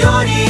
prioridade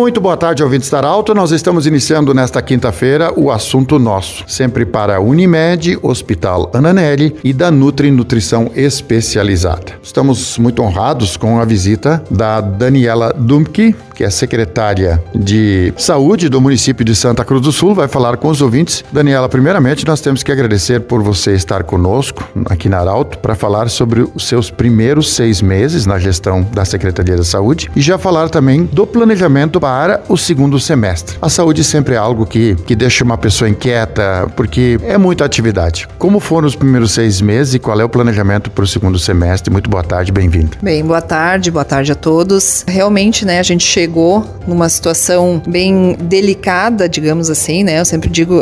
Muito boa tarde, ouvintes da Arauto. Nós estamos iniciando nesta quinta-feira o assunto nosso, sempre para a Unimed, Hospital Ananelli e da Nutri Nutrição Especializada. Estamos muito honrados com a visita da Daniela Dumke, que é secretária de Saúde do município de Santa Cruz do Sul, vai falar com os ouvintes. Daniela, primeiramente, nós temos que agradecer por você estar conosco aqui na Arauto para falar sobre os seus primeiros seis meses na gestão da Secretaria da Saúde e já falar também do planejamento para o segundo semestre. A saúde sempre é algo que, que deixa uma pessoa inquieta, porque é muita atividade. Como foram os primeiros seis meses e qual é o planejamento para o segundo semestre? Muito boa tarde, bem-vindo. Bem, boa tarde, boa tarde a todos. Realmente, né, a gente chegou chegou numa situação bem delicada, digamos assim, né? Eu sempre digo,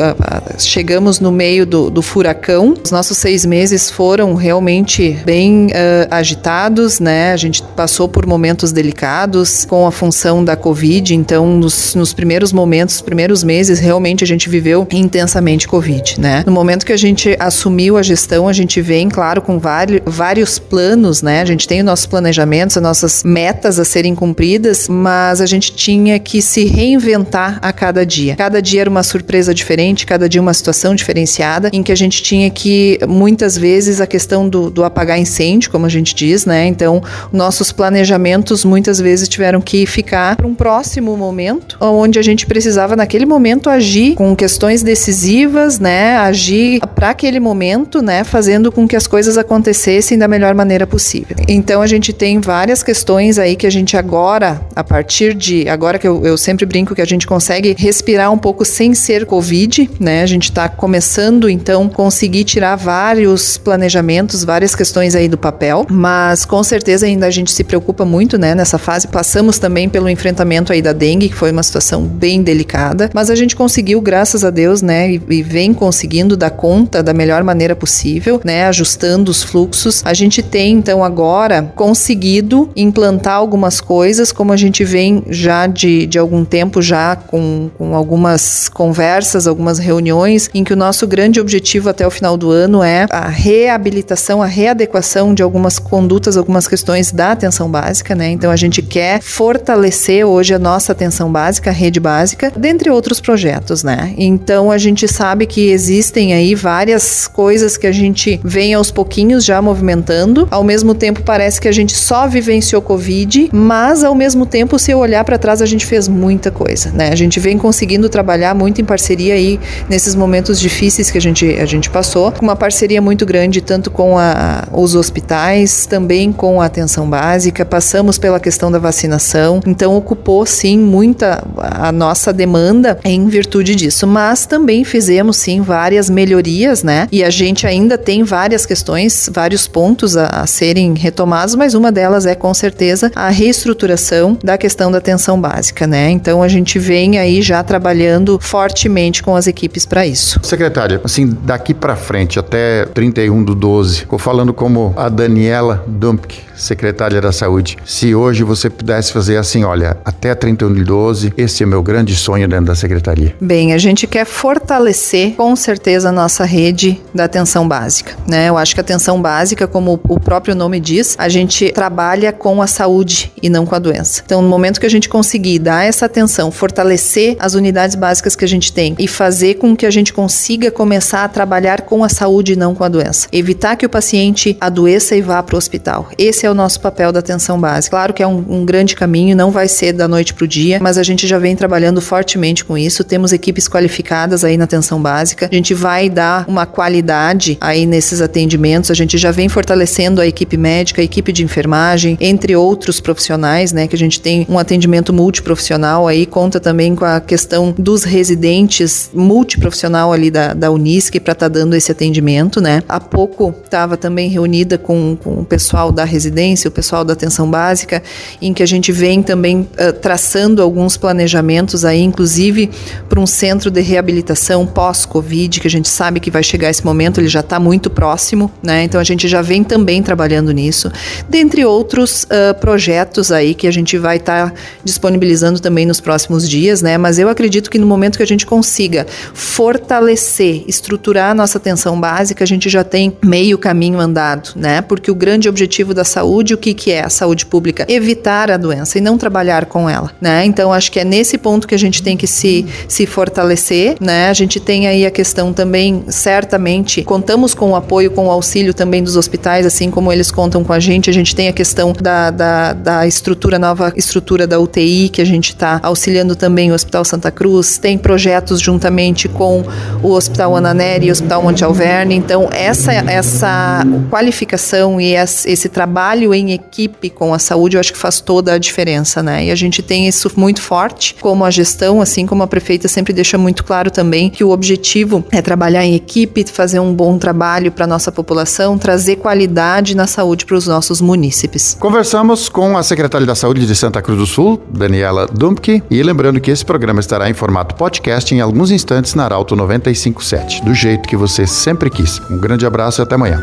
chegamos no meio do, do furacão. Os nossos seis meses foram realmente bem uh, agitados, né? A gente passou por momentos delicados com a função da Covid, então nos, nos primeiros momentos, os primeiros meses, realmente a gente viveu intensamente Covid, né? No momento que a gente assumiu a gestão, a gente vem, claro, com vários, planos, né? A gente tem os nossos planejamentos, as nossas metas a serem cumpridas, mas a gente tinha que se reinventar a cada dia. Cada dia era uma surpresa diferente, cada dia uma situação diferenciada, em que a gente tinha que, muitas vezes, a questão do, do apagar incêndio, como a gente diz, né? Então, nossos planejamentos muitas vezes tiveram que ficar para um próximo momento, onde a gente precisava, naquele momento, agir com questões decisivas, né? Agir para aquele momento, né? Fazendo com que as coisas acontecessem da melhor maneira possível. Então, a gente tem várias questões aí que a gente agora, a partir de agora que eu, eu sempre brinco que a gente consegue respirar um pouco sem ser Covid, né? A gente está começando então conseguir tirar vários planejamentos, várias questões aí do papel, mas com certeza ainda a gente se preocupa muito, né? Nessa fase passamos também pelo enfrentamento aí da dengue, que foi uma situação bem delicada, mas a gente conseguiu, graças a Deus, né? E, e vem conseguindo dar conta da melhor maneira possível, né? Ajustando os fluxos. A gente tem então agora conseguido implantar algumas coisas, como a gente vem já de, de algum tempo já com, com algumas conversas, algumas reuniões, em que o nosso grande objetivo até o final do ano é a reabilitação, a readequação de algumas condutas, algumas questões da atenção básica, né? Então a gente quer fortalecer hoje a nossa atenção básica, rede básica, dentre outros projetos, né? Então a gente sabe que existem aí várias coisas que a gente vem aos pouquinhos já movimentando. Ao mesmo tempo parece que a gente só vivenciou Covid, mas ao mesmo tempo se eu olhar para trás, a gente fez muita coisa, né? A gente vem conseguindo trabalhar muito em parceria aí nesses momentos difíceis que a gente, a gente passou, uma parceria muito grande tanto com a, os hospitais, também com a atenção básica, passamos pela questão da vacinação, então ocupou sim muita a nossa demanda em virtude disso, mas também fizemos sim várias melhorias, né? E a gente ainda tem várias questões, vários pontos a, a serem retomados, mas uma delas é com certeza a reestruturação da questão da atenção básica, né? Então a gente vem aí já trabalhando fortemente com as equipes para isso. Secretária, assim, daqui para frente até 31 do 12, vou falando como a Daniela Dumpk, secretária da Saúde. Se hoje você pudesse fazer assim, olha, até 31 de 12, esse é meu grande sonho dentro da secretaria. Bem, a gente quer fortalecer com certeza a nossa rede da atenção básica, né? Eu acho que a atenção básica, como o próprio nome diz, a gente trabalha com a saúde e não com a doença. Então, no momento que a gente conseguir dar essa atenção, fortalecer as unidades básicas que a gente tem e fazer com que a gente consiga começar a trabalhar com a saúde e não com a doença. Evitar que o paciente adoeça e vá para o hospital. Esse é o nosso papel da atenção básica. Claro que é um, um grande caminho, não vai ser da noite para o dia, mas a gente já vem trabalhando fortemente com isso. Temos equipes qualificadas aí na atenção básica. A gente vai dar uma qualidade aí nesses atendimentos. A gente já vem fortalecendo a equipe médica, a equipe de enfermagem, entre outros profissionais, né? Que a gente tem um atendimento multiprofissional aí, conta também com a questão dos residentes multiprofissional ali da, da Unisc para estar tá dando esse atendimento, né? Há pouco estava também reunida com, com o pessoal da residência residência, o pessoal da atenção básica, em que a gente vem também uh, traçando alguns planejamentos aí, inclusive para um centro de reabilitação pós-Covid, que a gente sabe que vai chegar esse momento, ele já está muito próximo, né? Então a gente já vem também trabalhando nisso, dentre outros uh, projetos aí que a gente vai estar tá disponibilizando também nos próximos dias, né? Mas eu acredito que no momento que a gente consiga fortalecer, estruturar a nossa atenção básica, a gente já tem meio caminho andado, né? Porque o grande objetivo da saúde, o que, que é a saúde pública? Evitar a doença e não trabalhar com ela, né? Então acho que é nesse ponto que a gente tem que se, se fortalecer, né? A gente tem aí a questão também, certamente, contamos com o apoio, com o auxílio também dos hospitais, assim como eles contam com a gente. A gente tem a questão da, da, da estrutura, nova estrutura da UTI, que a gente está auxiliando também o Hospital Santa Cruz, tem projetos juntamente com o Hospital Ana Nery e o Hospital Monte Alverne. Então, essa, essa qualificação e esse trabalho em equipe com a saúde, eu acho que faz toda a diferença, né? E a gente tem isso muito forte, como a gestão, assim como a prefeita sempre deixa muito claro também que o objetivo é trabalhar em equipe, fazer um bom trabalho para a nossa população, trazer qualidade na saúde para os nossos munícipes. Conversamos com a secretária da Saúde de Santa Cruz do Sul, Daniela Dumpke, e lembrando que esse programa estará em formato podcast em alguns instantes na Arauto 957, do jeito que você sempre quis. Um grande abraço e até amanhã.